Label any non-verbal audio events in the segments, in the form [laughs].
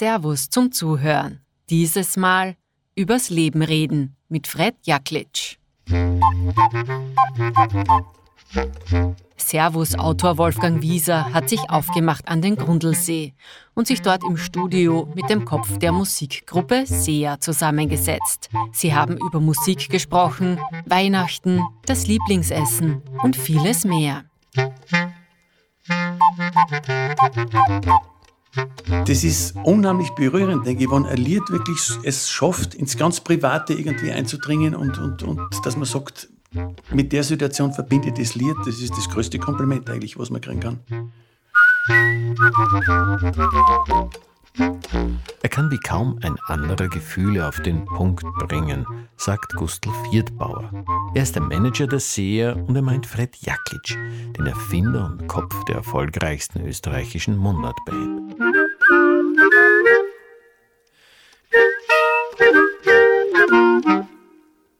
Servus zum Zuhören. Dieses Mal übers Leben reden mit Fred Jaklitsch. Servus-Autor Wolfgang Wieser hat sich aufgemacht an den Grundlsee und sich dort im Studio mit dem Kopf der Musikgruppe SEA zusammengesetzt. Sie haben über Musik gesprochen, Weihnachten, das Lieblingsessen und vieles mehr. Das ist unheimlich berührend, denke ich, wenn ein Lied wirklich es schafft, ins ganz Private irgendwie einzudringen und, und, und dass man sagt, mit der Situation verbindet das Lied, das ist das größte Kompliment eigentlich, was man kriegen kann. Er kann wie kaum ein anderer Gefühle auf den Punkt bringen, sagt Gustl Viertbauer. Er ist der Manager der Seher und er meint Fred Jaklitsch, den Erfinder und Kopf der erfolgreichsten österreichischen Mundartband.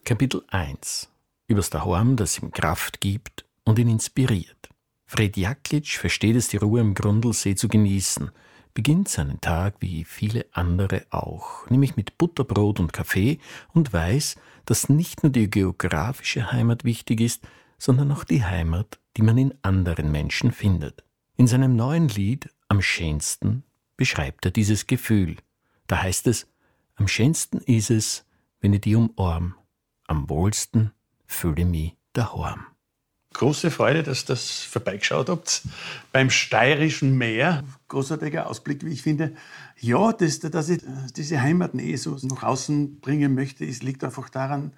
Kapitel 1 Übers Daheim, das ihm Kraft gibt und ihn inspiriert. Fred Jaklitsch versteht es, die Ruhe im Grundlsee zu genießen – beginnt seinen Tag wie viele andere auch, nämlich mit Butterbrot und Kaffee und weiß, dass nicht nur die geografische Heimat wichtig ist, sondern auch die Heimat, die man in anderen Menschen findet. In seinem neuen Lied Am schönsten beschreibt er dieses Gefühl. Da heißt es, am schönsten ist es, wenn ich die umarm, am wohlsten fühle ich mich daheim große Freude, dass das vorbeigeschaut habt. Beim steirischen Meer, großartiger Ausblick, wie ich finde. Ja, das, dass ich diese Heimatnähe so nach außen bringen möchte, es liegt einfach daran,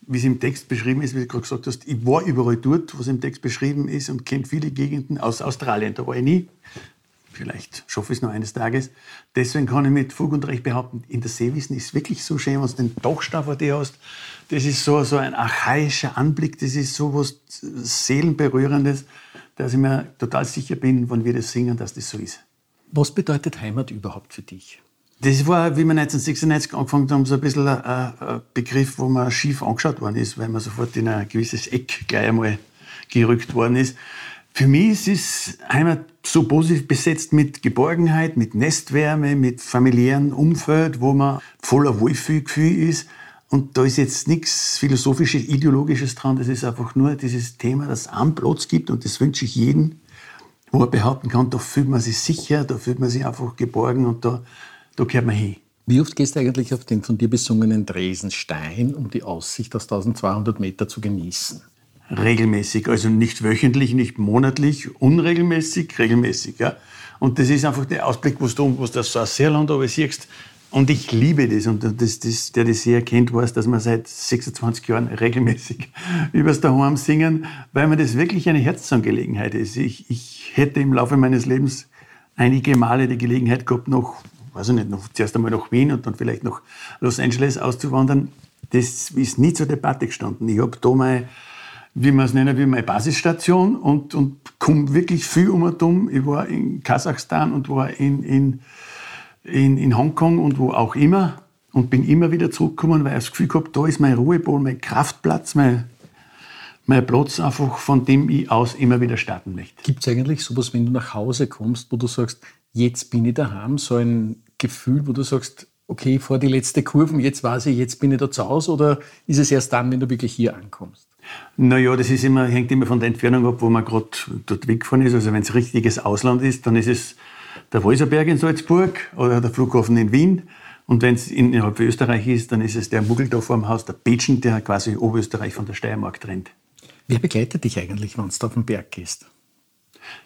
wie es im Text beschrieben ist, wie du gerade gesagt hast, ich war überall dort, was im Text beschrieben ist und kenne viele Gegenden aus Australien. Da war ich nie. Vielleicht schaffe ich es noch eines Tages. Deswegen kann ich mit Fug und Recht behaupten, in der Seewiesen ist es wirklich so schön, wenn du den Dachstab vor dir hast. Das ist so, so ein archaischer Anblick, das ist so was Seelenberührendes, dass ich mir total sicher bin, wenn wir das singen, dass das so ist. Was bedeutet Heimat überhaupt für dich? Das war, wie wir 1996 angefangen haben, so ein bisschen ein Begriff, wo man schief angeschaut worden ist, weil man sofort in ein gewisses Eck gleich einmal gerückt worden ist. Für mich ist Heimat so positiv besetzt mit Geborgenheit, mit Nestwärme, mit familiären Umfeld, wo man voller Wohlfühlgefühl ist. Und da ist jetzt nichts philosophisches, ideologisches dran. Das ist einfach nur dieses Thema, es einen Platz gibt. Und das wünsche ich jedem, wo er behaupten kann, da fühlt man sich sicher, da fühlt man sich einfach geborgen und da, da gehört man hin. Wie oft gehst du eigentlich auf den von dir besungenen Dresenstein, um die Aussicht aus 1200 Meter zu genießen? Regelmäßig, also nicht wöchentlich, nicht monatlich, unregelmäßig, regelmäßig. Ja. Und das ist einfach der Ausblick, wo du, du das so sehr lang aber siehst. Und ich liebe das. Und das, das, der das sehr kennt, weiß, dass wir seit 26 Jahren regelmäßig [laughs] übers Daheim singen, weil mir das wirklich eine Herzensangelegenheit ist. Ich, ich hätte im Laufe meines Lebens einige Male die Gelegenheit gehabt, noch, weiß ich nicht, noch, zuerst einmal nach Wien und dann vielleicht nach Los Angeles auszuwandern. Das ist nie zur Debatte gestanden. Ich habe da mal wie man es nennen will, meine Basisstation und, und komme wirklich viel um und um. Ich war in Kasachstan und war in, in, in, in Hongkong und wo auch immer und bin immer wieder zurückgekommen, weil ich das Gefühl gehabt, da ist mein Ruhepol, mein Kraftplatz, mein, mein Platz einfach, von dem ich aus immer wieder starten möchte. Gibt es eigentlich sowas, wenn du nach Hause kommst, wo du sagst, jetzt bin ich daheim, so ein Gefühl, wo du sagst, okay, vor die letzte Kurve, jetzt weiß ich, jetzt bin ich da zu Hause oder ist es erst dann, wenn du wirklich hier ankommst? Naja, das ist immer, hängt immer von der Entfernung ab, wo man gerade dort weggefahren ist. Also wenn es richtiges Ausland ist, dann ist es der Walserberg in Salzburg oder der Flughafen in Wien. Und wenn es innerhalb von Österreich ist, dann ist es der Muggel vor dem Haus, der Petschen, der quasi Oberösterreich von der Steiermark trennt. Wer begleitet dich eigentlich, wenn du auf den Berg gehst?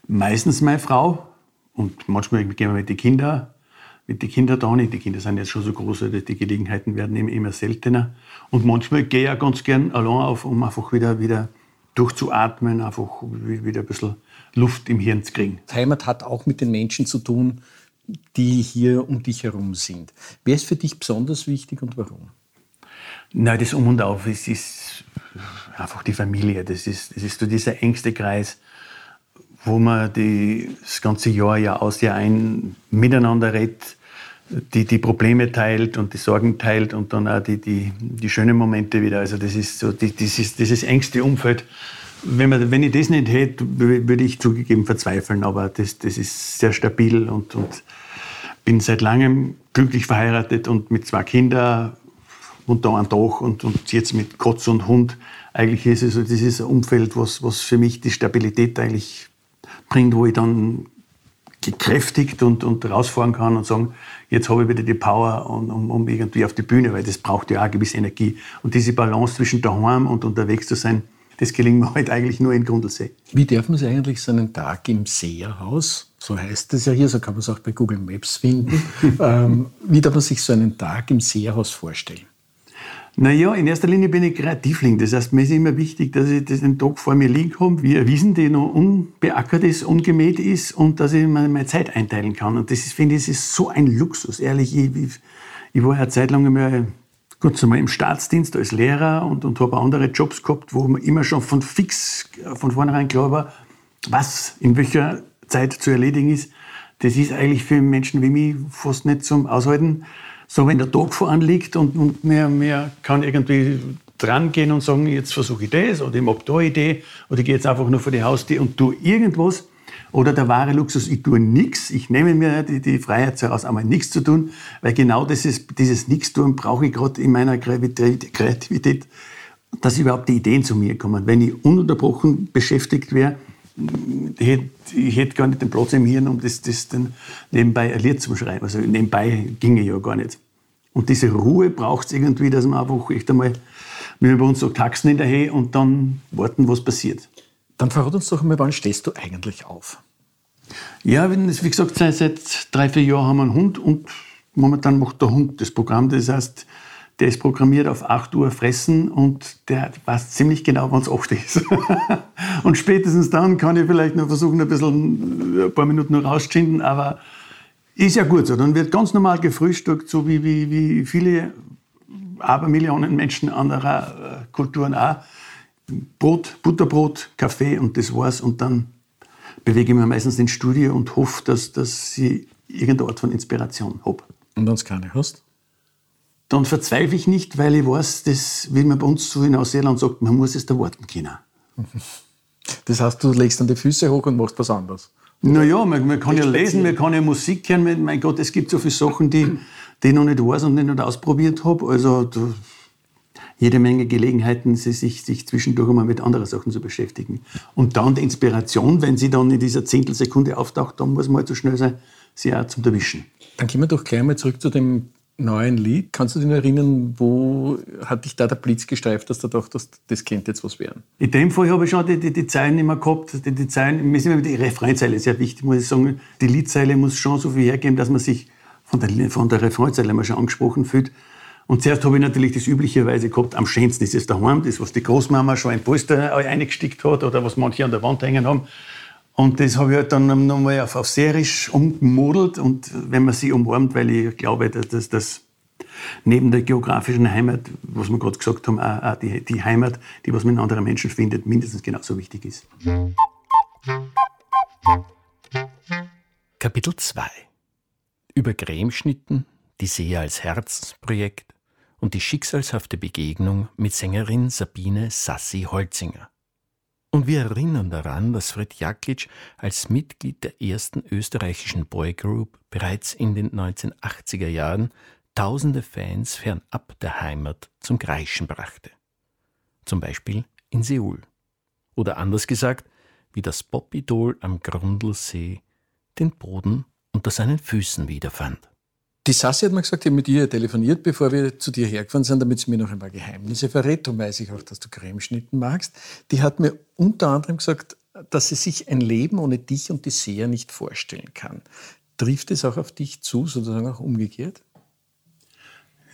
Meistens meine Frau und manchmal gehen wir mit den Kindern mit den Kindern da nicht. Die Kinder sind jetzt schon so groß, dass die Gelegenheiten werden immer seltener. Und manchmal gehe ich auch ganz gern allein auf, um einfach wieder, wieder durchzuatmen, einfach wieder ein bisschen Luft im Hirn zu kriegen. Heimat hat auch mit den Menschen zu tun, die hier um dich herum sind. Wer ist für dich besonders wichtig und warum? Nein, das Um und Auf es ist einfach die Familie. Das ist, das ist so dieser engste Kreis, wo man die, das ganze Jahr, Jahr aus, Jahr ein miteinander redet, die, die Probleme teilt und die Sorgen teilt und dann auch die, die, die schönen Momente wieder. Also das ist so die, dieses, dieses engste Umfeld. Wenn, man, wenn ich das nicht hätte, würde ich zugegeben verzweifeln, aber das, das ist sehr stabil und, und bin seit langem glücklich verheiratet und mit zwei Kindern und da ein Dach und, und jetzt mit Kotz und Hund. Eigentlich ist es so dieses Umfeld, was, was für mich die Stabilität eigentlich bringt, wo ich dann gekräftigt und, und rausfahren kann und sagen, jetzt habe ich wieder die Power, um, um, um irgendwie auf die Bühne, weil das braucht ja auch eine gewisse Energie. Und diese Balance zwischen daheim und unterwegs zu sein, das gelingt mir [laughs] halt eigentlich nur in Grundlsee. Wie darf man sich eigentlich so einen Tag im Seerhaus, so heißt es ja hier, so kann man es auch bei Google Maps finden, [laughs] ähm, wie darf man sich so einen Tag im Seerhaus vorstellen? Naja, in erster Linie bin ich Kreativling. Das heißt, mir ist immer wichtig, dass ich den Tag vor mir liegen habe, wie eine Wiesen, die noch unbeackert ist, ungemäht ist und dass ich meine Zeit einteilen kann. Und das ist, finde ich, ist so ein Luxus. Ehrlich, ich, ich, ich war eine Zeit lang einmal, kurz einmal im Staatsdienst als Lehrer und, und habe andere Jobs gehabt, wo man immer schon von fix, von vornherein klar war, was in welcher Zeit zu erledigen ist. Das ist eigentlich für Menschen wie mich fast nicht zum Aushalten so wenn der Tag vor liegt und, und man, man kann irgendwie dran gehen und sagen, jetzt versuche ich das oder ich mag da eine Idee oder ich gehe jetzt einfach nur vor die Haustür und tue irgendwas. Oder der wahre Luxus, ich tue nichts, ich nehme mir die, die Freiheit heraus, einmal nichts zu tun, weil genau dieses, dieses Nichtstun brauche ich gerade in meiner Kreativität, dass überhaupt die Ideen zu mir kommen. Wenn ich ununterbrochen beschäftigt wäre, ich hätte, ich hätte gar nicht den Platz im Hirn, um das, das dann nebenbei ein Lied zu schreiben. Also nebenbei ginge ja gar nicht. Und diese Ruhe braucht es irgendwie, dass man einfach echt einmal, wie man bei uns sagt, taxen hinterher und dann warten, was passiert. Dann verrat uns doch einmal, wann stehst du eigentlich auf? Ja, wie gesagt, seit, seit drei, vier Jahren haben wir einen Hund und momentan macht der Hund das Programm. Das heißt, der ist programmiert auf 8 Uhr fressen und der weiß ziemlich genau, wann es 8 ist. [laughs] und spätestens dann kann ich vielleicht noch versuchen, ein bisschen ein paar Minuten noch rauszuschinden, aber ist ja gut so. Dann wird ganz normal gefrühstückt, so wie, wie, wie viele Abermillionen Menschen anderer äh, Kulturen auch. Brot, Butterbrot, Kaffee und das war's. Und dann bewege ich mich meistens ins Studio und hoffe, dass, dass ich irgendeine Art von Inspiration habe. Und wenn du keine hast? Dann verzweifle ich nicht, weil ich weiß, dass, wie man bei uns so in Neuseeland sagt, man muss es da warten können. [laughs] Das heißt, du legst dann die Füße hoch und machst was anderes? Naja, man, man kann ja lesen, man kann ja Musik hören. Mein Gott, es gibt so viele Sachen, die, die ich noch nicht weiß und nicht ausprobiert habe. Also da, jede Menge Gelegenheiten, sich, sich zwischendurch einmal mit anderen Sachen zu beschäftigen. Und dann die Inspiration, wenn sie dann in dieser Zehntelsekunde auftaucht, dann muss man halt so schnell sein, sie auch zum Erwischen. Dann gehen wir doch gleich mal zurück zu dem neuen Lied. Kannst du dich erinnern, wo hat dich da der Blitz gestreift, dass du dachtest, das könnte jetzt was werden? In dem Fall habe ich schon die, die, die Zeilen immer gehabt. Die, die Zeilen, mir immer die Refrainzeile sehr wichtig, muss ich sagen. Die Liedzeile muss schon so viel hergeben, dass man sich von der, von der Refrainzeile mal schon angesprochen fühlt. Und zuerst habe ich natürlich das üblicherweise gehabt, am schönsten ist es daheim, das, was die Großmama schon ein Polster eingestickt hat oder was manche an der Wand hängen haben. Und das habe ich halt dann nochmal auf, auf Serisch umgemodelt. Und wenn man sie umarmt, weil ich glaube, dass das neben der geografischen Heimat, was wir gerade gesagt haben, auch, auch die, die Heimat, die was man in anderen Menschen findet, mindestens genauso wichtig ist. Kapitel 2 Über Cremeschnitten, die Sehe als Herzensprojekt und die schicksalshafte Begegnung mit Sängerin Sabine Sassi Holzinger. Und wir erinnern daran, dass Fred Jaklitsch als Mitglied der ersten österreichischen Boygroup bereits in den 1980er Jahren tausende Fans fernab der Heimat zum Kreischen brachte. Zum Beispiel in Seoul. Oder anders gesagt, wie das Popidol am Grundlsee den Boden unter seinen Füßen wiederfand. Die Sassi hat mir gesagt, ich habe mit ihr telefoniert, bevor wir zu dir hergefahren sind, damit sie mir noch ein paar Geheimnisse verrät. Darum weiß ich auch, dass du Cremeschnitten magst. Die hat mir unter anderem gesagt, dass sie sich ein Leben ohne dich und die Seher nicht vorstellen kann. Trifft es auch auf dich zu, sozusagen auch umgekehrt?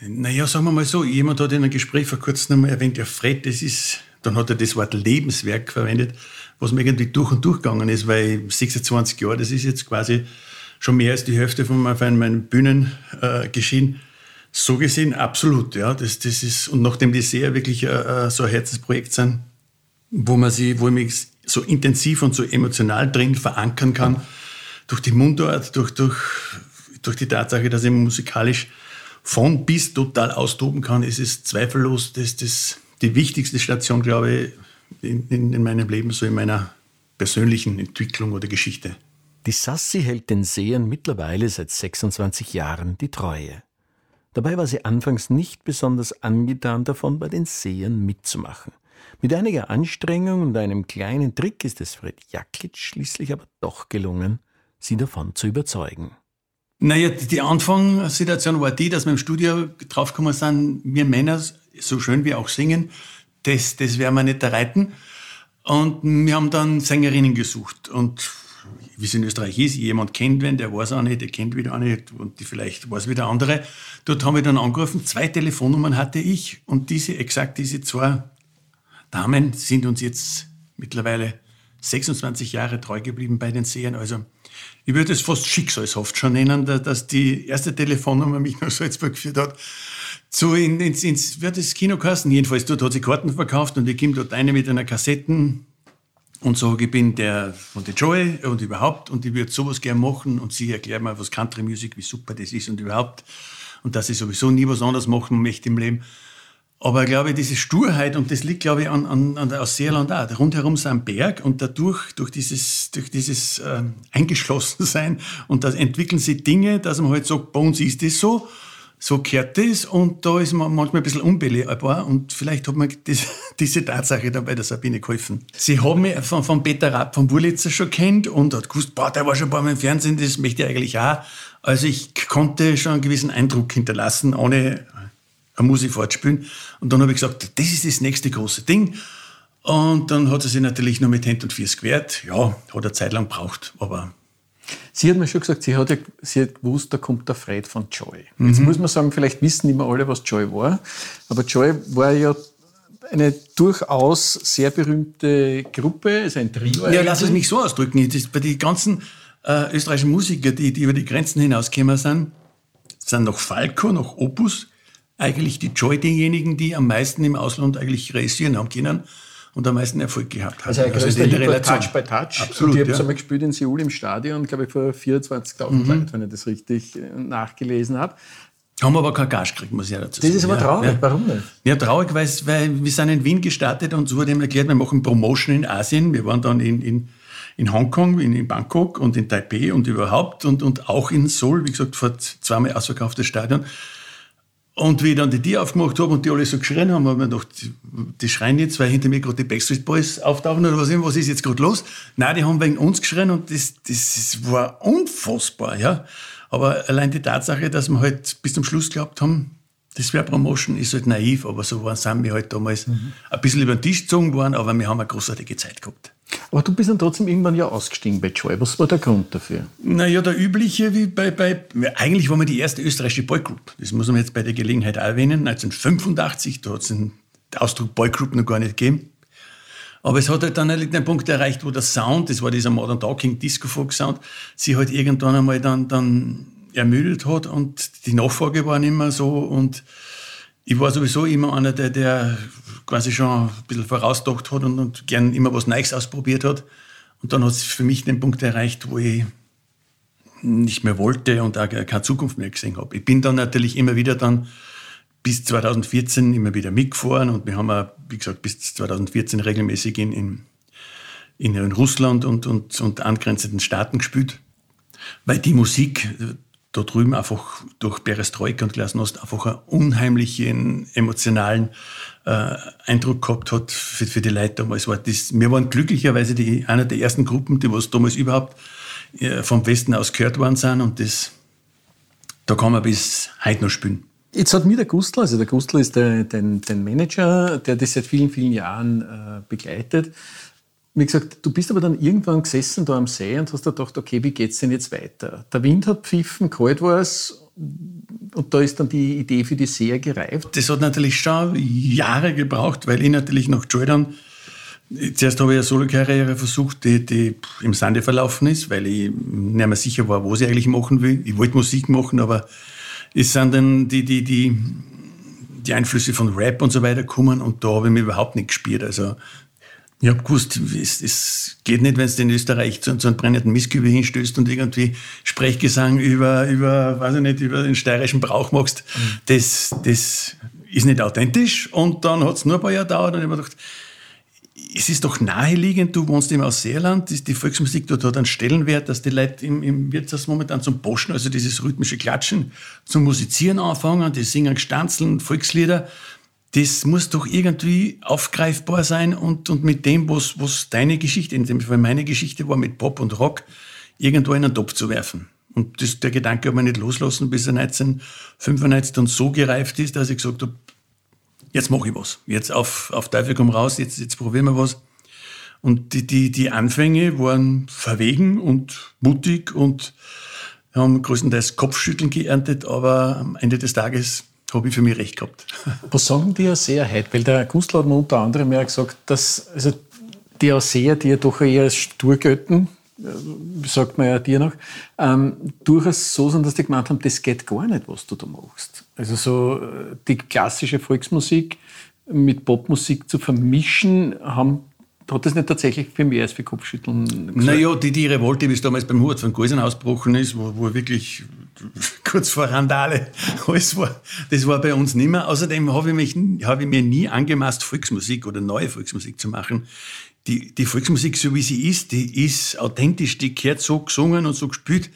Naja, sagen wir mal so, jemand hat in einem Gespräch vor kurzem einmal erwähnt, ja Fred, das ist, dann hat er das Wort Lebenswerk verwendet, was mir irgendwie durch und durch gegangen ist, weil 26 Jahre, das ist jetzt quasi schon mehr als die Hälfte von meinem Bühnengeschehen. Äh, so gesehen absolut, ja. Das, das ist, und nachdem die sehr wirklich äh, äh, so ein Herzensprojekt sind, wo man sie, wo ich mich so intensiv und so emotional drin verankern kann, durch die Mundart, durch, durch, durch die Tatsache, dass ich musikalisch von bis total austoben kann, ist es zweifellos das, das, die wichtigste Station, glaube ich, in, in meinem Leben, so in meiner persönlichen Entwicklung oder Geschichte. Die Sassi hält den Sehern mittlerweile seit 26 Jahren die Treue. Dabei war sie anfangs nicht besonders angetan davon, bei den Sehern mitzumachen. Mit einiger Anstrengung und einem kleinen Trick ist es Fred Jaklitsch schließlich aber doch gelungen, sie davon zu überzeugen. Naja, die Anfangssituation war die, dass wir im Studio draufgekommen sind, wir Männer, so schön wir auch singen, das, das werden wir nicht erreiten. Und wir haben dann Sängerinnen gesucht. Und wie es in Österreich ist, jemand kennt wen, der weiß auch nicht, der kennt wieder auch nicht und die vielleicht weiß wieder andere. Dort haben wir dann angerufen, zwei Telefonnummern hatte ich und diese, exakt diese zwei Damen sind uns jetzt mittlerweile 26 Jahre treu geblieben bei den Sehern. Also ich würde es fast schicksalshaft schon nennen, dass die erste Telefonnummer mich nach Salzburg geführt hat. So in, ins, ins, wird das Kinokasten. Jedenfalls dort hat sie Karten verkauft und ich komme dort eine mit einer Kassetten und sage, ich bin der von der Joy und überhaupt und ich würde sowas gerne machen und sie erklärt mir, was Country Music, wie super das ist und überhaupt und dass ich sowieso nie was anderes machen möchte im Leben. Aber ich glaube, diese Sturheit, und das liegt, glaube ich, an, an, an der Ausseerland auch. Rundherum ist ein Berg und dadurch, durch dieses, durch dieses [laughs] äh, Eingeschlossensein, und da entwickeln sich Dinge, dass man halt sagt, bei uns ist das so so gehört das und da ist man manchmal ein bisschen unbelehrbar und vielleicht hat mir [laughs] das, diese Tatsache dann bei der Sabine geholfen. Sie haben mich von, von Peter Rapp von Burlitzer schon kennt und hat gewusst, boah, der war schon Mal im Fernsehen, das möchte ich eigentlich auch. Also ich konnte schon einen gewissen Eindruck hinterlassen, ohne eine Musik fortspielen. Und dann habe ich gesagt, das ist das nächste große Ding. Und dann hat sie sich natürlich nur mit Hand und Fies gewehrt. Ja, hat eine Zeit lang gebraucht, aber Sie hat mir schon gesagt, sie hat, ja, sie hat gewusst, da kommt der Fred von Joy. Mhm. Jetzt muss man sagen, vielleicht wissen nicht mehr alle, was Joy war, aber Joy war ja eine durchaus sehr berühmte Gruppe, ist ein Trio. Ja, lass es mich so ausdrücken. Das, bei den ganzen äh, österreichischen Musikern, die, die über die Grenzen hinausgekommen sind, sind noch Falco, noch Opus, eigentlich die Joy diejenigen, die am meisten im Ausland eigentlich realisieren haben können und am meisten Erfolg gehabt hat. Also, also in der Relation. Touch by Touch. Absolut, und ich habe es ja. einmal gespielt in Seoul im Stadion, glaube ich, vor 24.000 mhm. Leuten, wenn ich das richtig äh, nachgelesen habe. Haben wir aber kein Gas gekriegt, muss ich ja dazu sagen. Das ist aber traurig, ja. warum nicht? Ja, traurig, weil, wir sind in Wien gestartet und es wurde ihm erklärt, wir machen Promotion in Asien. Wir waren dann in, in, in Hongkong, in, in Bangkok und in Taipei und überhaupt und, und auch in Seoul, wie gesagt, vor zweimal ausverkauftes Stadion. Und wie ich dann die Tür aufgemacht habe und die alle so geschrien haben, habe ich mir gedacht, die schreien jetzt, weil hinter mir gerade die Backstreet Boys auftauchen oder was, was ist jetzt gerade los? Nein, die haben wegen uns geschrien und das, das war unfassbar, ja. Aber allein die Tatsache, dass wir halt bis zum Schluss geglaubt haben, das wäre Promotion, ist halt naiv, aber so waren, sind wir halt damals mhm. ein bisschen über den Tisch gezogen worden, aber wir haben eine großartige Zeit gehabt. Aber du bist dann trotzdem irgendwann ja ausgestiegen bei Joy. Was war der Grund dafür? Naja, der übliche, wie bei, bei eigentlich waren wir die erste österreichische Boygroup. Das muss man jetzt bei der Gelegenheit erwähnen. 1985, da hat es den Ausdruck Boygroup noch gar nicht gegeben. Aber es hat halt dann einen Punkt erreicht, wo der Sound, das war dieser Modern Talking Disco Folk Sound, sich halt irgendwann einmal dann, dann ermüdet hat und die Nachfrage war nicht mehr so und ich war sowieso immer einer, der, der quasi schon ein bisschen vorausgedacht hat und, und gern immer was Neues ausprobiert hat. Und dann hat es für mich den Punkt erreicht, wo ich nicht mehr wollte und auch keine Zukunft mehr gesehen habe. Ich bin dann natürlich immer wieder dann bis 2014 immer wieder mitgefahren und wir haben auch, wie gesagt, bis 2014 regelmäßig in, in, in Russland und, und, und angrenzenden Staaten gespielt, weil die Musik da drüben einfach durch Perestroika und Glasnost einfach einen unheimlichen emotionalen äh, Eindruck gehabt hat für, für die Leute damals. War das, wir waren glücklicherweise die, einer der ersten Gruppen, die was damals überhaupt äh, vom Westen aus gehört worden sind und das, da kann man bis heute noch spielen. Jetzt hat mir der Gustl, also der Gustl ist der, der, der Manager, der das seit vielen, vielen Jahren äh, begleitet, wie gesagt, du bist aber dann irgendwann gesessen da am See und hast dir gedacht, okay, wie geht's denn jetzt weiter? Der Wind hat pfiffen, kalt war es und da ist dann die Idee für die See gereift. Das hat natürlich schon Jahre gebraucht, weil ich natürlich nach Jordan Zuerst habe ich eine Solo-Karriere versucht, die, die, im Sande verlaufen ist, weil ich nicht mehr sicher war, was ich eigentlich machen will. Ich wollte Musik machen, aber es sind dann die, die, die, die Einflüsse von Rap und so weiter gekommen und da habe ich mich überhaupt nicht gespielt. Also ich habe gewusst, es, es, geht nicht, wenn du in Österreich zu, zu einem brennenden Mistkübel hinstößt und irgendwie Sprechgesang über, über, weiß ich nicht, über den steirischen Brauch machst. Mhm. Das, das ist nicht authentisch. Und dann hat es nur ein paar Jahre gedauert und ich habe gedacht, es ist doch naheliegend, du wohnst im Ausseerland, die Volksmusik dort hat einen Stellenwert, dass die Leute im, im Wirtshaus momentan zum Poschen, also dieses rhythmische Klatschen, zum Musizieren anfangen, die singen Stanzeln, Volkslieder. Das muss doch irgendwie aufgreifbar sein und, und mit dem, was, was deine Geschichte, in dem Fall meine Geschichte war, mit Pop und Rock, irgendwo in einen Topf zu werfen. Und das, der Gedanke hat mich nicht loslassen, bis er 1995 dann so gereift ist, dass ich gesagt habe, jetzt mache ich was. Jetzt auf, auf Teufel komm raus, jetzt, jetzt probieren wir was. Und die, die, die Anfänge waren verwegen und mutig und haben größtenteils Kopfschütteln geerntet, aber am Ende des Tages habe ich für mich recht gehabt. [laughs] Was sagen die Ausseher heute? Weil der Künstler hat mir unter anderem ja gesagt, dass also die Ausseher, die ja doch eher als stur gelten, äh, sagt man ja dir noch, ähm, durchaus so sind, dass die gemeint haben, das geht gar nicht, was du da machst. Also so äh, die klassische Volksmusik mit Popmusik zu vermischen, haben hat das nicht tatsächlich für mehr als für Kopfschütteln gesagt? Naja, die, die Revolte, wie es damals beim Hut von Gäusen ausgebrochen ist, wo, wo wirklich kurz vor Randale alles war, das war bei uns nicht mehr. Außerdem habe ich, mich, habe ich mir nie angemaßt, Volksmusik oder neue Volksmusik zu machen die, die Volksmusik, so wie sie ist, die ist authentisch, die gehört so gesungen und so gespielt.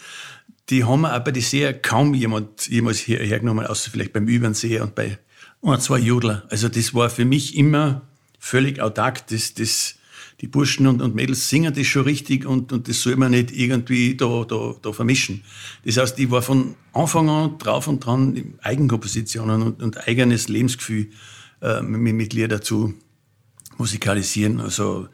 Die haben wir auch bei den kaum jemand jemals her, hergenommen, außer vielleicht beim Übernseher und bei ein, zwei Jodler. Also das war für mich immer völlig autark. Das, das, die Burschen und, und Mädels singen das schon richtig und, und das soll man nicht irgendwie da, da, da vermischen. Das heißt, ich war von Anfang an drauf und dran, Eigenkompositionen und, und eigenes Lebensgefühl äh, mit, mit Lieder zu, musikalisieren. Also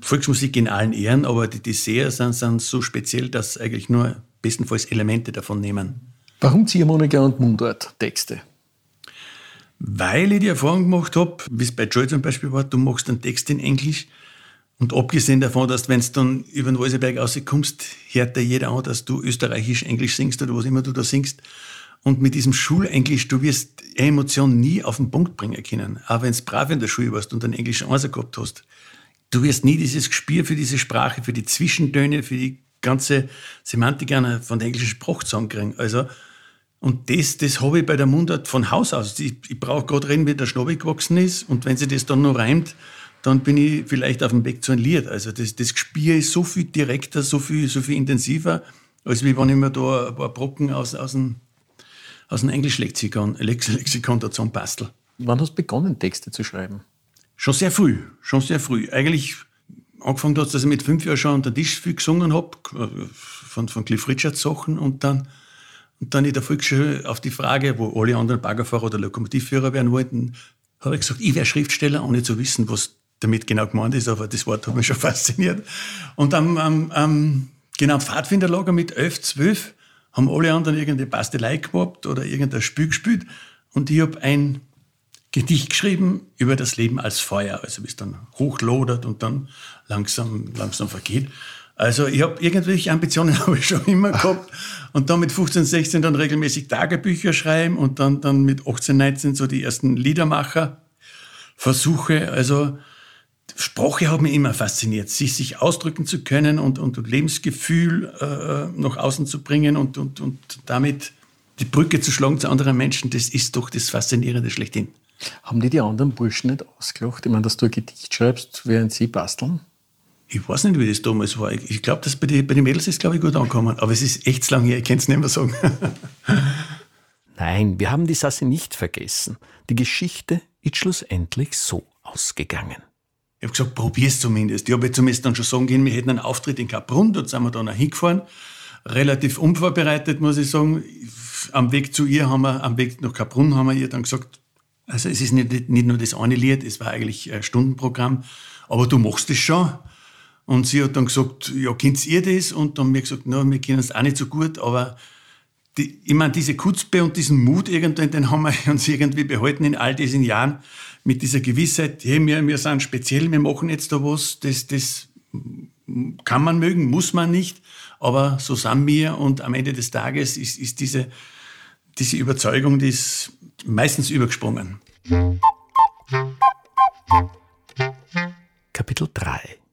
Volksmusik in allen Ehren, aber die, Seher sind, sind so speziell, dass eigentlich nur bestenfalls Elemente davon nehmen. Warum Ziehharmonika und Mundart-Texte? Weil ich die Erfahrung gemacht habe, wie es bei Joy zum Beispiel war, du machst einen Text in Englisch und abgesehen davon, dass wenn du dann über den Walseberg rauskommst, hört da jeder an, dass du österreichisch-englisch singst oder was immer du da singst. Und mit diesem Schulenglisch, du wirst Emotionen nie auf den Punkt bringen können. Auch wenn du brav in der Schule warst und einen Englisch Einser gehabt hast. Du wirst nie dieses Gespür für diese Sprache, für die Zwischentöne, für die ganze Semantik einer von der englischen Sprache zusammenkriegen. Also, und das, das habe ich bei der Mundart von Haus aus. Ich, ich brauche gerade reden, wie der Schnabel gewachsen ist. Und wenn sie das dann noch reimt, dann bin ich vielleicht auf dem Weg zu einem Lied. Also das, das Gespür ist so viel direkter, so viel, so viel intensiver, als wie wenn ich mir da ein paar Brocken aus, aus dem aus dem Englischlexikon Lexikon da zusammenbastel. Wann hast du begonnen, Texte zu schreiben? Schon sehr früh, schon sehr früh. Eigentlich angefangen hat dass ich mit fünf Jahren schon an der Tisch viel gesungen habe, von, von Cliff Richards Sachen und dann, und dann in der Volksschule auf die Frage, wo alle anderen Baggerfahrer oder Lokomotivführer werden wollten, habe ich gesagt, ich wäre Schriftsteller, ohne zu wissen, was damit genau gemeint ist, aber das Wort hat mich schon [laughs] fasziniert. Und am, am, am genau, Pfadfinderlager mit elf, zwölf haben alle anderen irgendeine Bastelei gehabt oder irgendein Spiel gespielt. Und ich habe ein Gedicht geschrieben über das Leben als Feuer, also wie es dann hochlodert und dann langsam, langsam vergeht. Also ich habe irgendwelche Ambitionen [laughs] habe ich schon immer gehabt und dann mit 15, 16 dann regelmäßig Tagebücher schreiben und dann, dann mit 18, 19 so die ersten Liedermacher Versuche. Also Sprache hat mich immer fasziniert, sich, sich ausdrücken zu können und, und Lebensgefühl äh, nach außen zu bringen und, und, und damit die Brücke zu schlagen zu anderen Menschen, das ist doch das Faszinierende schlechthin. Haben die die anderen Burschen nicht ausgelacht? Ich meine, dass du ein Gedicht schreibst, während sie basteln? Ich weiß nicht, wie das damals war. Ich glaube, dass bei den bei die Mädels ist, glaube ich, gut angekommen. Aber es ist echt zu lange her, ich kann es nicht mehr sagen. [laughs] Nein, wir haben die Sasse nicht vergessen. Die Geschichte ist schlussendlich so ausgegangen. Ich habe gesagt, probier's zumindest. Ich habe zumindest dann schon sagen können, wir hätten einen Auftritt in Kaprun, dort sind wir dann auch hingefahren. Relativ unvorbereitet, muss ich sagen. Am Weg zu ihr haben wir, am Weg nach Kaprun haben wir ihr dann gesagt, also es ist nicht, nicht nur das eine Lied, es war eigentlich ein Stundenprogramm, aber du machst es schon. Und sie hat dann gesagt, ja, kennt ihr das? Und dann haben wir gesagt, na, wir kennen es auch nicht so gut, aber die, ich meine, diese Kutzbe und diesen Mut irgendwann, den haben wir [laughs] uns irgendwie behalten in all diesen Jahren mit dieser Gewissheit, hey, wir, wir sind speziell, wir machen jetzt da was, das, das kann man mögen, muss man nicht, aber so sind wir und am Ende des Tages ist, ist diese, diese Überzeugung, die ist meistens übergesprungen. Kapitel 3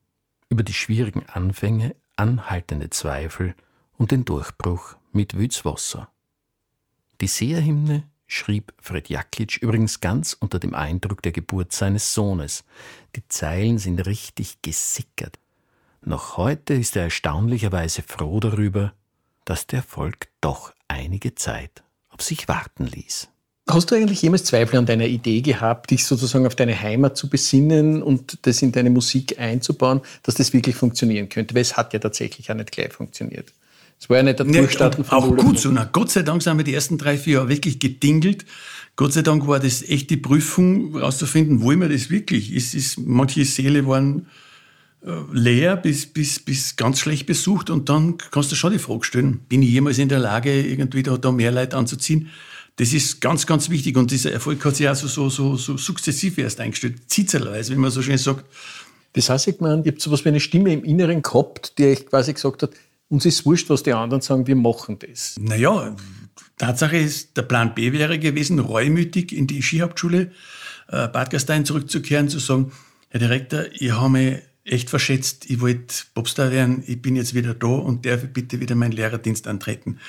Über die schwierigen Anfänge, anhaltende Zweifel und den Durchbruch mit Wützwasser. Die Seherhymne schrieb Fred Jaklitsch übrigens ganz unter dem Eindruck der Geburt seines Sohnes. Die Zeilen sind richtig gesickert. Noch heute ist er erstaunlicherweise froh darüber, dass der Erfolg doch einige Zeit auf sich warten ließ. Hast du eigentlich jemals Zweifel an deiner Idee gehabt, dich sozusagen auf deine Heimat zu besinnen und das in deine Musik einzubauen, dass das wirklich funktionieren könnte? Weil es hat ja tatsächlich auch nicht gleich funktioniert. Es war ja nicht der Durchstarten von Auch gut so. Na, Gott sei Dank sind wir die ersten drei, vier Jahre wirklich gedingelt. Gott sei Dank war das echt die Prüfung, herauszufinden, wollen wir das wirklich? Es ist, manche Seele waren äh, leer bis, bis, bis ganz schlecht besucht und dann kannst du schon die Frage stellen, bin ich jemals in der Lage, irgendwie da, da mehr Leute anzuziehen? Das ist ganz, ganz wichtig und dieser Erfolg hat sich also so, so, so sukzessiv erst eingestellt, zitzelweise, wie man so schön sagt. Das heißt, ich meine, ihr habt so was wie eine Stimme im Inneren gehabt, die euch quasi gesagt hat, uns ist wurscht, was die anderen sagen, wir machen das. Naja, Tatsache ist, der Plan B wäre gewesen, reumütig in die Skihauptschule äh, Bad Gastein zurückzukehren, zu sagen, Herr Direktor, ich habe mich echt verschätzt, ich wollte Popstar werden, ich bin jetzt wieder da und darf bitte wieder meinen Lehrerdienst antreten.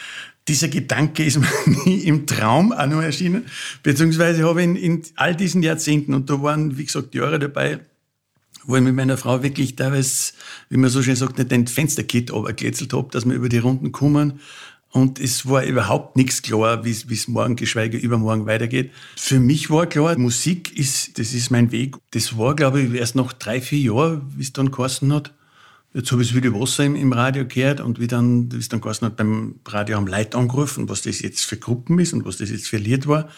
Dieser Gedanke ist [laughs] mir nie im Traum auch noch erschienen, beziehungsweise habe ich in, in all diesen Jahrzehnten, und da waren, wie gesagt, Jahre dabei, wo ich mit meiner Frau wirklich teilweise, wie man so schön sagt, nicht den Fensterkit runtergekletzelt habe, dass wir über die Runden kommen. Und es war überhaupt nichts klar, wie es morgen, geschweige übermorgen weitergeht. Für mich war klar, Musik ist, das ist mein Weg. Das war, glaube ich, erst nach drei, vier Jahren, wie es dann geheißen hat. Jetzt habe ich es wieder Wasser im, im, Radio gehört und wie dann, wie es dann geheißen hat, beim Radio haben Leute angerufen, was das jetzt für Gruppen ist und was das jetzt für Lied war.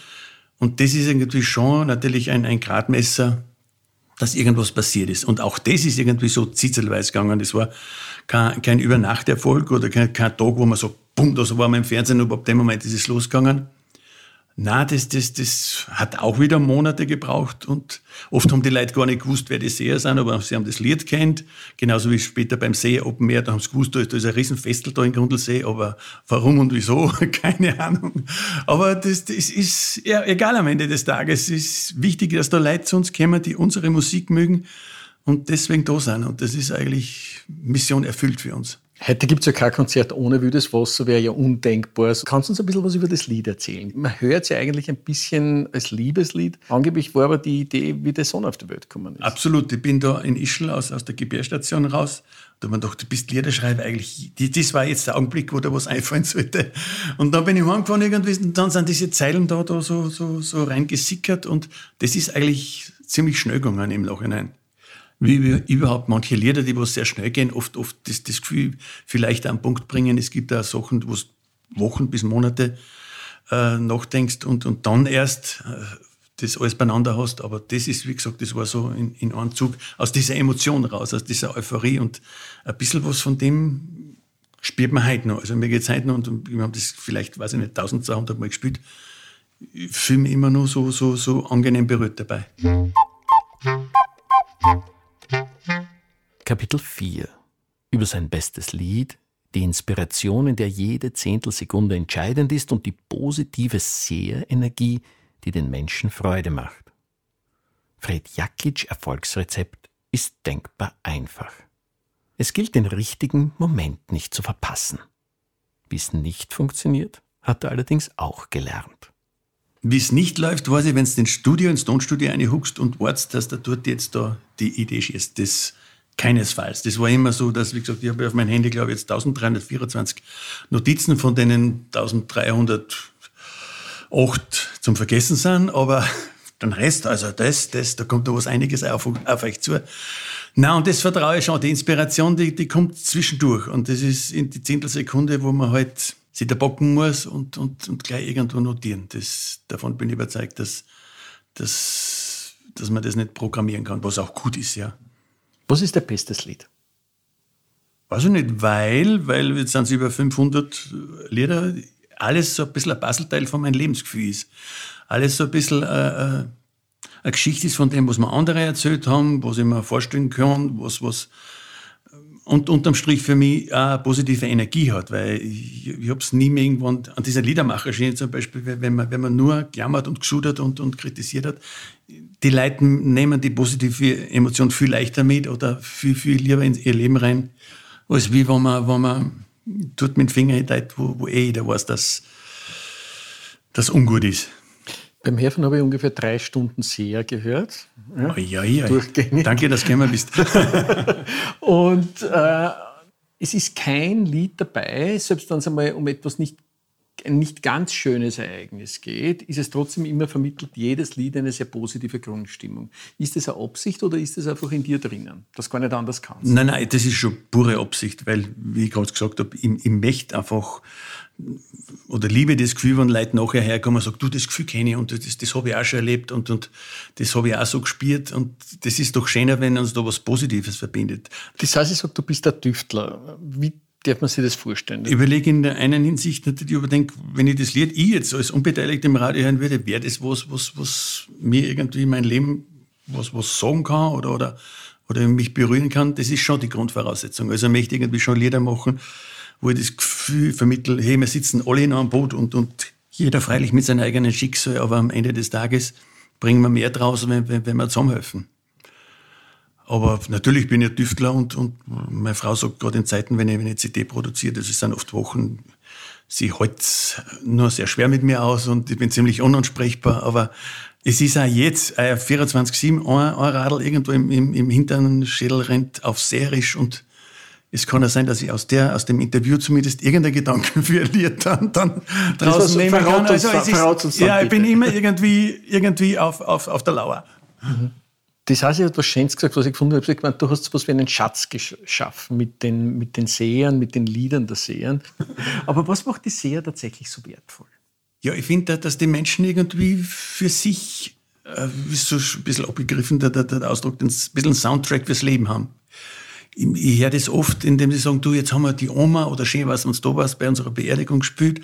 Und das ist irgendwie schon natürlich ein, ein Gradmesser, dass irgendwas passiert ist. Und auch das ist irgendwie so zitzelweise gegangen. Das war kein, kein Übernachterfolg oder kein, kein Tag, wo man so, bumm, da war man im Fernsehen und ab dem Moment ist es losgegangen. Na, das, das, das hat auch wieder Monate gebraucht und oft haben die Leute gar nicht gewusst, wer die Seher sind, aber sie haben das Lied kennt. Genauso wie später beim See Open Air, da haben sie gewusst, da ist, da ist ein Riesenfestel da in Grundlsee, aber warum und wieso, [laughs] keine Ahnung. Aber das, das ist ja, egal am Ende des Tages. Es ist wichtig, dass da Leute zu uns kommen, die unsere Musik mögen und deswegen da sind. Und das ist eigentlich Mission erfüllt für uns. Heute gibt es ja kein Konzert ohne Wüdes Wasser, wäre ja undenkbar. Kannst du uns ein bisschen was über das Lied erzählen? Man hört es ja eigentlich ein bisschen als Liebeslied. Angeblich war aber die Idee, wie der Sohn auf die Welt gekommen ist. Absolut. Ich bin da in Ischl aus, aus der Gebärstation raus. Da man doch, du bist Liederschreiber eigentlich. Das war jetzt der Augenblick, wo da was einfallen sollte. Und dann bin ich heimgefahren irgendwie und dann sind diese Zeilen da, da so, so, so reingesickert und das ist eigentlich ziemlich schnell gegangen im Nachhinein wie überhaupt manche Lieder, die was sehr schnell gehen, oft, oft das, das Gefühl vielleicht an den Punkt bringen. Es gibt da Sachen, wo Wochen bis Monate äh, nachdenkst und, und dann erst äh, das alles beieinander hast. Aber das ist, wie gesagt, das war so in, in einem aus dieser Emotion raus, aus dieser Euphorie und ein bisschen was von dem spielt man heute noch. Also mir geht es heute noch und wir haben das vielleicht, weiß ich nicht, 1200 Mal gespielt. Ich fühle mich immer noch so, so, so angenehm berührt dabei. Kapitel 4 über sein bestes Lied, die Inspiration, in der jede Zehntelsekunde entscheidend ist und die positive Seherenergie, die den Menschen Freude macht. Fred Jakic Erfolgsrezept ist denkbar einfach. Es gilt, den richtigen Moment nicht zu verpassen. Wie es nicht funktioniert, hat er allerdings auch gelernt. Wie es nicht läuft, weiß ich, wenn du ins Studio, ins Tonstudio reinhuckst und wartest, dass der dort jetzt da die Idee schießt. Das Keinesfalls. Das war immer so, dass, wie gesagt, ich habe auf mein Handy, glaube ich, jetzt 1324 Notizen, von denen 1308 zum Vergessen sind, aber [laughs] den Rest, also das, das, da kommt da was einiges auf, auf euch zu. Na, und das vertraue ich schon. Die Inspiration, die, die kommt zwischendurch. Und das ist in die Zehntelsekunde, wo man halt sich da bocken muss und, und, und gleich irgendwo notieren. Das, davon bin ich überzeugt, dass, dass, dass man das nicht programmieren kann, was auch gut ist, ja. Was ist der bestes Lied? Weiß ich nicht, weil, weil jetzt sind es über 500 Lieder, alles so ein bisschen ein Puzzleteil von meinem Lebensgefühl ist. Alles so ein bisschen äh, äh, eine Geschichte ist von dem, was mir andere erzählt haben, was ich mir vorstellen kann, was, was und unterm Strich für mich auch positive Energie hat, weil ich, ich habe es nie mehr irgendwann, an dieser Liedermacherschiene zum Beispiel, wenn man, wenn man nur gejammert und geschudert und, und kritisiert hat, die Leute nehmen die positive Emotion viel leichter mit oder viel, viel lieber in ihr Leben rein, als wie wenn man, wenn man tut mit dem Finger hinter, wo, wo eh jeder weiß, dass das ungut ist. Beim Herfahren habe ich ungefähr drei Stunden sehr gehört. Ja, ja, ja. Durchgängig. Danke, dass du gekommen bist. [laughs] und äh, es ist kein Lied dabei, selbst wenn es einmal um etwas nicht, ein nicht ganz schönes Ereignis geht, ist es trotzdem immer vermittelt jedes Lied eine sehr positive Grundstimmung. Ist das eine Absicht oder ist das einfach in dir drinnen, das gar nicht anders kannst? Nein, nein, das ist schon pure Absicht, weil, wie ich gerade gesagt habe, ich, ich möchte einfach oder liebe das Gefühl, wenn Leute nachher herkommen und sagen, du, das Gefühl kenne ich und das, das habe ich auch schon erlebt und, und das habe ich auch so gespürt und das ist doch schöner, wenn uns da was Positives verbindet. Das heißt, ich sage, du bist der Tüftler. Wie darf man sich das vorstellen? Ich überlege in der einen Hinsicht natürlich, überdenke, wenn ich das Lied ich jetzt als Unbeteiligter im Radio hören würde, wäre das was, was, was mir irgendwie mein Leben was, was sagen kann oder, oder, oder mich berühren kann. Das ist schon die Grundvoraussetzung. Also ich möchte irgendwie schon Lieder machen, wo ich das Gefühl vermittle, hey, wir sitzen alle in einem Boot und, und jeder freilich mit seinem eigenen Schicksal, aber am Ende des Tages bringen wir mehr draus, wenn, wenn, wenn wir zusammenhelfen. Aber natürlich bin ich Tüftler und, und meine Frau sagt gerade in Zeiten, wenn ich eine CD produziere, das sind oft Wochen, sie hält nur sehr schwer mit mir aus und ich bin ziemlich unansprechbar, aber es ist auch jetzt, 24-7, ein, ein Radl irgendwo im, im, im hinteren Schädel rennt auf Serisch und es kann ja sein, dass ich aus, der, aus dem Interview zumindest irgendein Gedanken [laughs] Lied dann, dann draußen nehmen kann. Also es ist, ja, ich bin immer irgendwie, irgendwie auf, auf, auf der Lauer. Mhm. Das heißt, ich habe etwas Schönes gesagt, was ich gefunden habe. Ich gemeint, du hast so was wie einen Schatz geschaffen mit den, mit den Sehern, mit den Liedern der Sehern. [laughs] Aber was macht die Seher tatsächlich so wertvoll? Ja, ich finde, dass die Menschen irgendwie für sich, äh, so ein bisschen abgegriffen, der, der, der Ausdruck, ein bisschen Soundtrack fürs Leben haben ich höre das oft, indem sie sagen, du, jetzt haben wir die Oma oder schön was uns da was bei unserer Beerdigung gespielt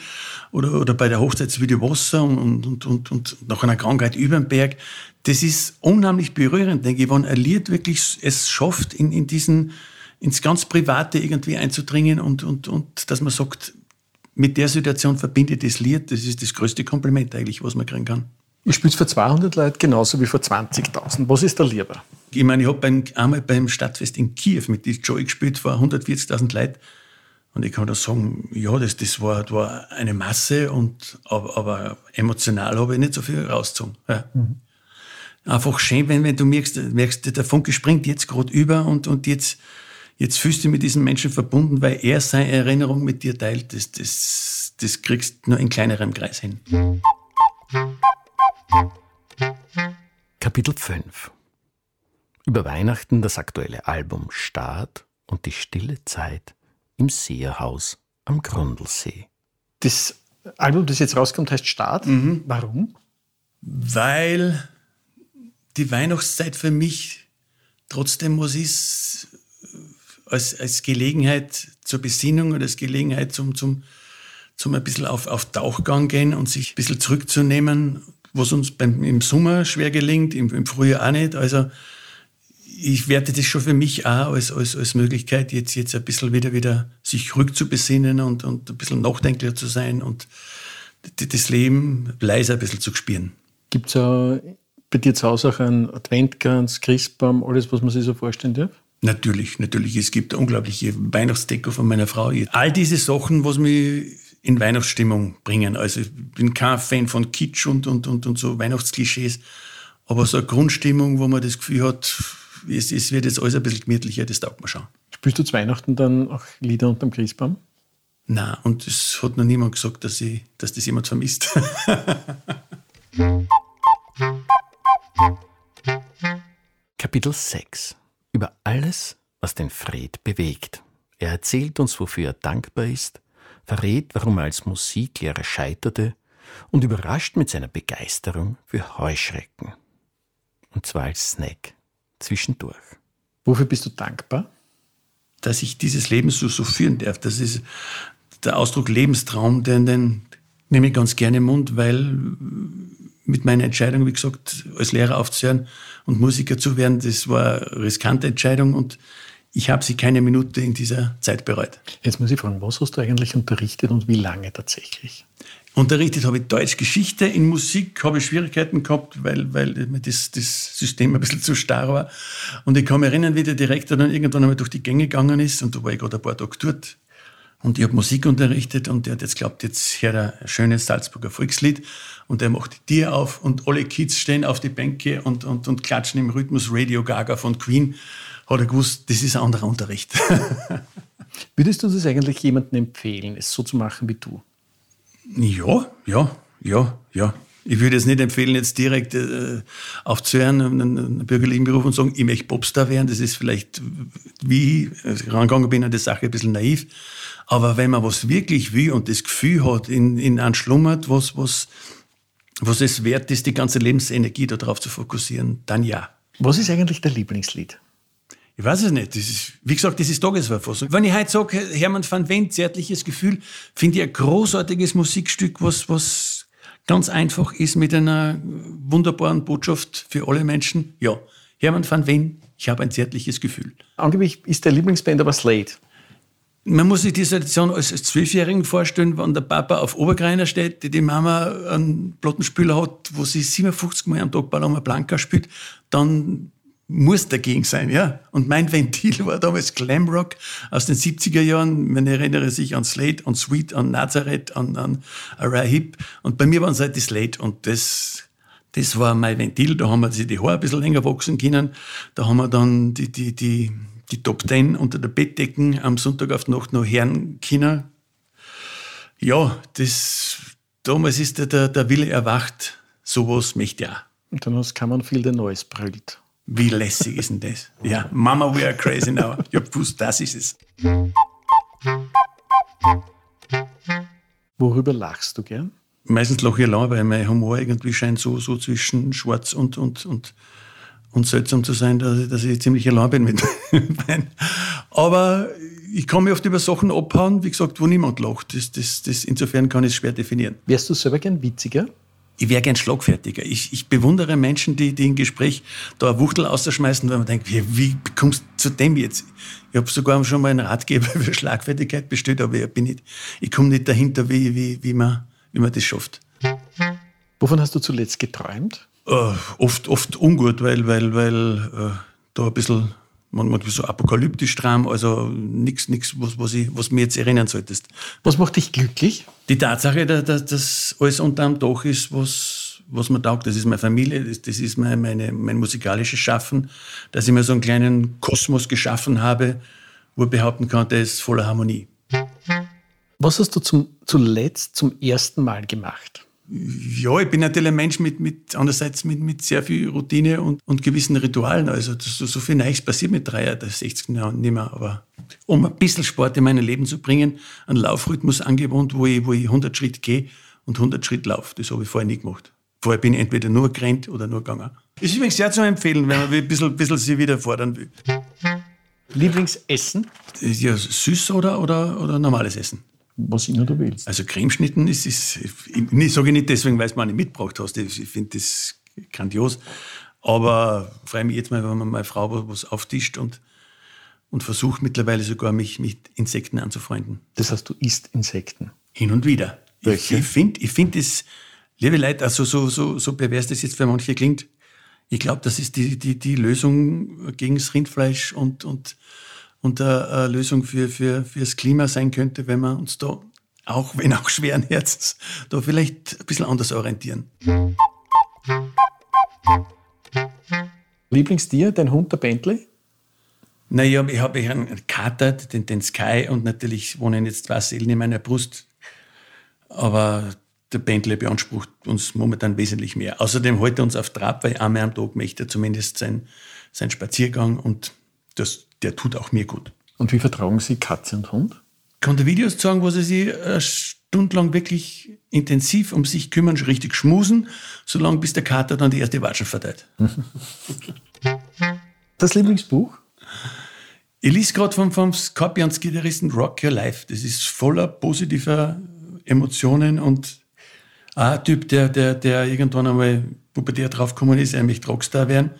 oder, oder bei der Hochzeitsvideo Wasser und, und, und, und nach einer Krankheit über den Berg. Das ist unheimlich berührend, denke ich, wenn ein Lied wirklich es schafft, in, in diesen, ins ganz Private irgendwie einzudringen und, und, und dass man sagt, mit der Situation verbindet das Lied, das ist das größte Kompliment eigentlich, was man kriegen kann. Ich spiele für 200 Leute genauso wie für 20.000. Was ist da lieber? Ich meine, ich habe einmal beim Stadtfest in Kiew mit die Joy gespielt vor 140.000 Leuten. Und ich kann da sagen, ja, das, das, war, war eine Masse, und, aber, aber emotional habe ich nicht so viel rausgezogen. Ja. Mhm. Einfach schön, wenn, wenn du merkst, merkst, der Funke springt jetzt gerade über und, und jetzt, jetzt fühlst du dich mit diesem Menschen verbunden, weil er seine Erinnerung mit dir teilt. Das, das, das kriegst du nur in kleinerem Kreis hin. Kapitel 5 Über Weihnachten das aktuelle Album Start und die stille Zeit im Seerhaus am Grundlsee. Das Album, das jetzt rauskommt, heißt Start. Mhm. Warum? Weil die Weihnachtszeit für mich trotzdem was ist, als, als Gelegenheit zur Besinnung oder als Gelegenheit zum, zum, zum ein bisschen auf, auf Tauchgang gehen und sich ein bisschen zurückzunehmen was uns beim, im Sommer schwer gelingt, im, im Frühjahr auch nicht. Also ich werte das schon für mich auch als, als, als Möglichkeit, jetzt, jetzt ein bisschen wieder, wieder sich rückzubesinnen und, und ein bisschen nachdenklicher zu sein und das Leben leiser ein bisschen zu spüren. Gibt es bei dir zu Hause auch einen Adventkranz, Christbaum, alles, was man sich so vorstellen darf? Natürlich, natürlich. Es gibt unglaubliche Weihnachtsdeko von meiner Frau. All diese Sachen, was mich in Weihnachtsstimmung bringen. Also ich bin kein Fan von Kitsch und, und, und, und so Weihnachtsklischees, aber so eine Grundstimmung, wo man das Gefühl hat, es, es wird jetzt alles ein bisschen gemütlicher, das taugt mir schon. Spielst du zu Weihnachten dann auch Lieder unterm Christbaum? Nein, und es hat noch niemand gesagt, dass, ich, dass das jemand vermisst. [laughs] Kapitel 6 Über alles, was den Fred bewegt. Er erzählt uns, wofür er dankbar ist, verrät, warum er als Musiklehrer scheiterte und überrascht mit seiner Begeisterung für Heuschrecken. Und zwar als Snack zwischendurch. Wofür bist du dankbar? Dass ich dieses Leben so, so führen darf. Das ist der Ausdruck Lebenstraum, den, den nehme ich ganz gerne im Mund, weil mit meiner Entscheidung, wie gesagt, als Lehrer aufzuhören und Musiker zu werden, das war eine riskante Entscheidung und ich habe sie keine Minute in dieser Zeit bereut. Jetzt muss ich fragen, was hast du eigentlich unterrichtet und wie lange tatsächlich? Unterrichtet habe ich Deutsch Geschichte. In Musik habe ich Schwierigkeiten gehabt, weil, weil das, das System ein bisschen zu starr war. Und ich kann mich erinnern, wie der Direktor dann irgendwann einmal durch die Gänge gegangen ist und da war ich gerade ein paar Tage dort. Und ich habe Musik unterrichtet und der hat jetzt glaubt, jetzt hört er ein schönes Salzburger Volkslied und er macht die Tür auf und alle Kids stehen auf die Bänke und, und, und klatschen im Rhythmus Radio Gaga von Queen. Hat er gewusst, das ist ein anderer Unterricht. [laughs] Würdest du das eigentlich jemandem empfehlen, es so zu machen wie du? Ja, ja, ja, ja. Ich würde es nicht empfehlen, jetzt direkt äh, aufzuhören, einen, einen bürgerlichen Beruf und sagen, ich möchte Popstar werden. Das ist vielleicht, wie ich rangegangen bin an die Sache, ein bisschen naiv. Aber wenn man was wirklich will und das Gefühl hat, in, in einem schlummert, was, was, was es wert ist, die ganze Lebensenergie darauf zu fokussieren, dann ja. Was ist eigentlich dein Lieblingslied? Ich weiß es nicht. Ist, wie gesagt, das ist Tagesverfassung. Wenn ich heute sage, Hermann van Wendt, zärtliches Gefühl, finde ich ein großartiges Musikstück, was, was ganz einfach ist mit einer wunderbaren Botschaft für alle Menschen. Ja, Hermann van Ven, ich habe ein zärtliches Gefühl. Angeblich ist der Lieblingsband aber Slade. Man muss sich die Situation als Zwölfjährigen vorstellen, wenn der Papa auf Obergreiner steht, die, die Mama einen Plattenspieler hat, wo sie 57 Mal am Tag Paloma Blanca spielt, dann muss dagegen sein, ja. Und mein Ventil war damals Glamrock aus den 70er Jahren. Man erinnere sich an Slate, an Sweet, an Nazareth, an, an Rahib. Und bei mir waren es halt die Slate. Und das, das war mein Ventil. Da haben wir sich die Haare ein bisschen länger wachsen können. Da haben wir dann die, die, die, die Top Ten unter der Bettdecken am Sonntag auf die Nacht noch hören können. Ja, das, damals ist der, der, Wille erwacht. Sowas möchte ich auch. Und dann hast man viel der Neues brüllt. Wie lässig ist denn das? Ja, Mama, we are crazy now. Ich hab gewusst, das ist es. Worüber lachst du gern? Meistens lache ich lang, weil mein Humor irgendwie scheint so, so zwischen schwarz und, und, und, und seltsam zu sein, dass ich, dass ich ziemlich allein bin mit [laughs] meinen. Aber ich kann mich oft über Sachen abhauen, wie gesagt, wo niemand lacht. Das, das, das, insofern kann ich es schwer definieren. Wärst du selber gern witziger? Ich wäre gern schlagfertiger. Ich, ich bewundere Menschen, die, die im Gespräch da eine Wuchtel ausschmeißen, weil man denkt, wie, wie kommst du zu dem jetzt? Ich habe sogar schon mal einen Ratgeber [laughs] für Schlagfertigkeit bestellt, aber ich, bin nicht, ich komme nicht dahinter, wie, wie, wie, man, wie man das schafft. Wovon hast du zuletzt geträumt? Uh, oft, oft ungut, weil, weil, weil uh, da ein bisschen manchmal so apokalyptisch Traum, also nichts, nichts, was, was, ich, was mir jetzt erinnern solltest. Was macht dich glücklich? Die Tatsache, dass, dass alles unterm Dach ist, was, was mir taugt. Das ist meine Familie, das, das ist mein, meine, mein musikalisches Schaffen, dass ich mir so einen kleinen Kosmos geschaffen habe, wo ich behaupten kann, der ist voller Harmonie. Was hast du zum, zuletzt zum ersten Mal gemacht? Ja, ich bin natürlich ein Mensch mit, mit andererseits mit, mit sehr viel Routine und, und gewissen Ritualen. Also so, so viel Neues passiert mit 63 Jahren nicht mehr. Aber um ein bisschen Sport in mein Leben zu bringen, einen Laufrhythmus angewohnt, wo ich, wo ich 100 Schritt gehe und 100 Schritt laufe. Das habe ich vorher nie gemacht. Vorher bin ich entweder nur gerannt oder nur gegangen. Ist übrigens sehr zu empfehlen, wenn man ein bisschen, ein bisschen sich wieder fordern will. Lieblingsessen? Ja, süß oder, oder, oder normales Essen? Was immer du willst. Also Cremeschnitten ist, ist ich sage nicht deswegen, weil du mal nicht mitgebracht hast. Ich finde das grandios. Aber freue mich jetzt mal, wenn meine Frau was auftischt und, und versucht mittlerweile sogar, mich mit Insekten anzufreunden. Das heißt, du isst Insekten? Hin und wieder. Welche? Ich, ich finde ich find das, liebe Leute, also so, so, so pervers das jetzt für manche klingt, ich glaube, das ist die, die, die Lösung gegen das Rindfleisch und, und und eine Lösung für, für, fürs Klima sein könnte, wenn wir uns da, auch wenn auch schweren Herzens, da vielleicht ein bisschen anders orientieren. Lieblingstier, dein Hund, der Bentley? Naja, ich habe einen Kater, den, den Sky, und natürlich wohnen jetzt zwei Seelen in meiner Brust. Aber der Bentley beansprucht uns momentan wesentlich mehr. Außerdem hält er uns auf Trab, weil einmal am Tag möchte er zumindest seinen sein Spaziergang und das der tut auch mir gut. Und wie vertragen Sie Katze und Hund? Ich kann dir Videos zeigen, wo sie sich eine Stunde lang wirklich intensiv um sich kümmern, richtig schmusen, solange bis der Kater dann die erste Watschen verteilt. [laughs] Das Lieblingsbuch? Ich lese gerade vom, vom Scorpions-Gitarristen Rock Your Life. Das ist voller positiver Emotionen und ein Typ, der, der, der irgendwann einmal pubertär draufgekommen ist, er möchte Rockstar werden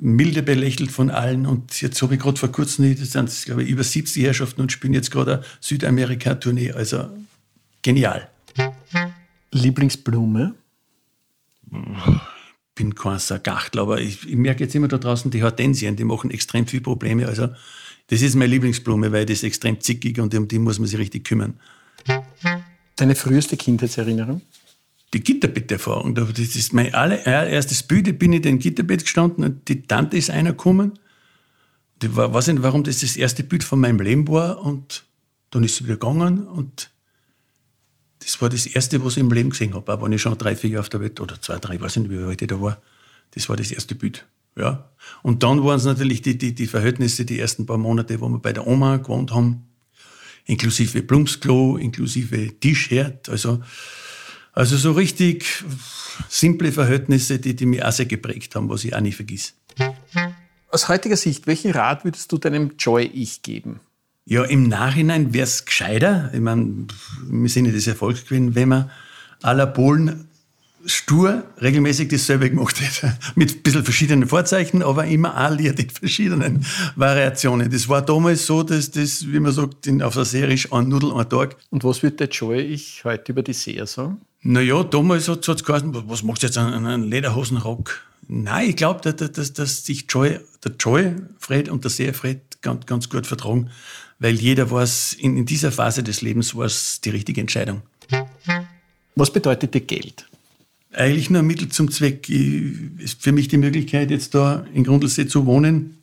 milde belächelt von allen. Und jetzt habe ich gerade vor kurzem, das sind glaube ich über 70 Herrschaften und spielen jetzt gerade eine Südamerika-Tournee. Also genial. Lieblingsblume? Ich bin kein Sargachtel, aber ich, ich, merke jetzt immer da draußen, die Hortensien, die machen extrem viele Probleme. Also Das ist meine Lieblingsblume, weil die ist extrem zickig und um die muss man sich richtig kümmern. Deine früheste Kindheitserinnerung? Die Gitterbettterfahrung. Das ist mein allererstes Bild. Ich bin in dem Gitterbett gestanden und die Tante ist einer gekommen. Ich weiß nicht, warum das das erste Bild von meinem Leben war. Und dann ist sie wieder gegangen und das war das erste, was ich im Leben gesehen habe. Auch wenn ich schon drei, vier Jahre auf der Welt oder zwei, drei, ich weiß nicht, wie alt ich da war. Das war das erste Bild. Ja. Und dann waren es natürlich die, die, die Verhältnisse, die ersten paar Monate, wo wir bei der Oma gewohnt haben, inklusive Plumpsklo, inklusive Tischherd, also, also so richtig simple Verhältnisse, die, die mich auch sehr geprägt haben, was ich auch nie vergiss. Aus heutiger Sicht, welchen Rat würdest du deinem Joy-Ich geben? Ja, im Nachhinein wäre es gescheiter, ich meine, im Sinne des Erfolgs gewesen, wenn man aller Polen stur regelmäßig dasselbe gemacht hätte. [laughs] Mit ein bisschen verschiedenen Vorzeichen, aber immer alliiert in verschiedenen Variationen. Das war damals so, dass das, wie man sagt, auf der Serie ein Nudel, ein Tag. Und was wird der Joy ich heute über die Serie sagen? Naja, damals hat es geheißen, was machst du jetzt an einen Lederhosenrock? Nein, ich glaube, dass, dass, dass sich Joy, der Joy Fred und der Seher Fred ganz, ganz gut vertragen, weil jeder weiß, in, in dieser Phase des Lebens war es die richtige Entscheidung. Was bedeutet dir Geld? Eigentlich nur ein Mittel zum Zweck. Ich, ist für mich die Möglichkeit, jetzt da in Grundlsee zu wohnen,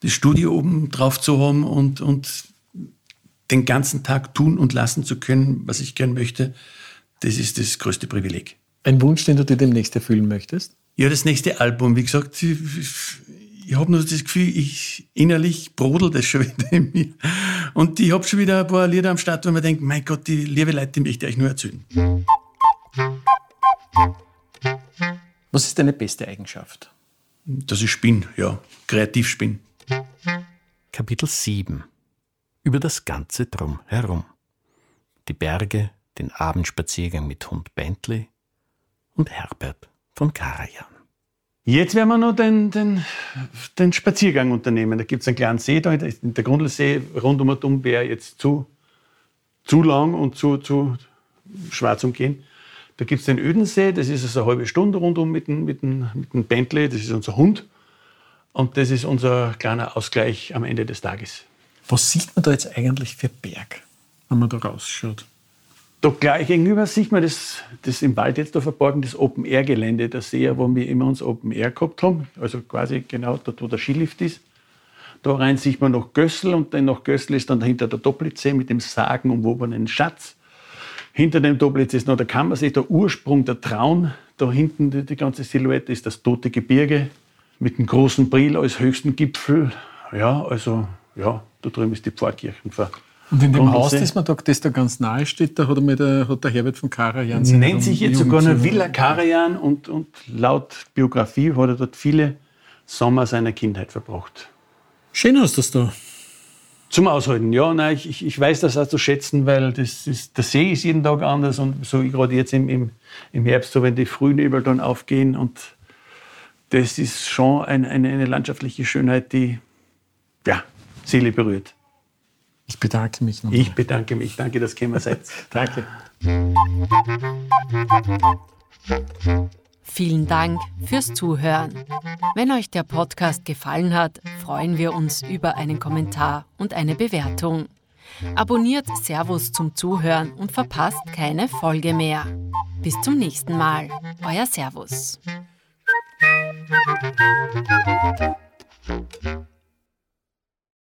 das Studio oben drauf zu haben und, und den ganzen Tag tun und lassen zu können, was ich gern möchte, das ist das größte Privileg. Ein Wunsch, den du dir demnächst erfüllen möchtest? Ja, das nächste Album. Wie gesagt, ich, ich habe nur das Gefühl, ich innerlich brodel das schon [laughs] wieder in mir. Und ich habe schon wieder ein paar Lieder am Start, wo man denkt, mein Gott, die liebe Leute, die möchte ich euch nur erzählen. Was ist deine beste Eigenschaft? Dass ich spinne, ja. Kreativ spinne. Kapitel 7 Über das Ganze drum herum. Die Berge, den Abendspaziergang mit Hund Bentley und Herbert von Karajan. Jetzt werden wir noch den, den, den Spaziergang unternehmen. Da gibt es einen kleinen See, da der Grundlsee rund um und wäre jetzt zu, zu lang und zu, zu schwarz umgehen. Da gibt es den Ödensee, das ist also eine halbe Stunde rundum mit dem, mit, dem, mit dem Bentley, das ist unser Hund. Und das ist unser kleiner Ausgleich am Ende des Tages. Was sieht man da jetzt eigentlich für Berg, wenn man da rausschaut? Da gleich gegenüber sieht man das, das im Wald jetzt da verborgen, das Open-Air-Gelände der See, wo wir immer uns Open-Air gehabt haben. Also quasi genau dort, wo der Skilift ist. Da rein sieht man noch Gössel und dann nach Gössel ist dann dahinter der Doppelitsee mit dem sagenumwobenen Schatz. Hinter dem Doppelitz ist noch der Kammersee, der Ursprung der Traun. Da hinten die, die ganze Silhouette ist das Tote Gebirge mit dem großen Briel als höchsten Gipfel. Ja, also, ja, da drüben ist die Pfarrkirchen. Und in dem Haus, das man da, das da ganz nahe steht, da hat, der, hat der Herbert von Karajan... Nennt sich jetzt sogar eine Villa Karajan und, und laut Biografie hat er dort viele Sommer seiner Kindheit verbracht. Schön hast du das da. Zum Aushalten, ja. Nein, ich, ich weiß das auch zu schätzen, weil das ist, der See ist jeden Tag anders und so gerade jetzt im, im, im Herbst, so wenn die Frühnebel dann aufgehen und das ist schon ein, eine, eine landschaftliche Schönheit, die ja, Seele berührt. Ich bedanke mich nochmal. Ich bedanke mich. Danke, dass ihr seid. [laughs] Danke. Vielen Dank fürs Zuhören. Wenn euch der Podcast gefallen hat, freuen wir uns über einen Kommentar und eine Bewertung. Abonniert Servus zum Zuhören und verpasst keine Folge mehr. Bis zum nächsten Mal. Euer Servus.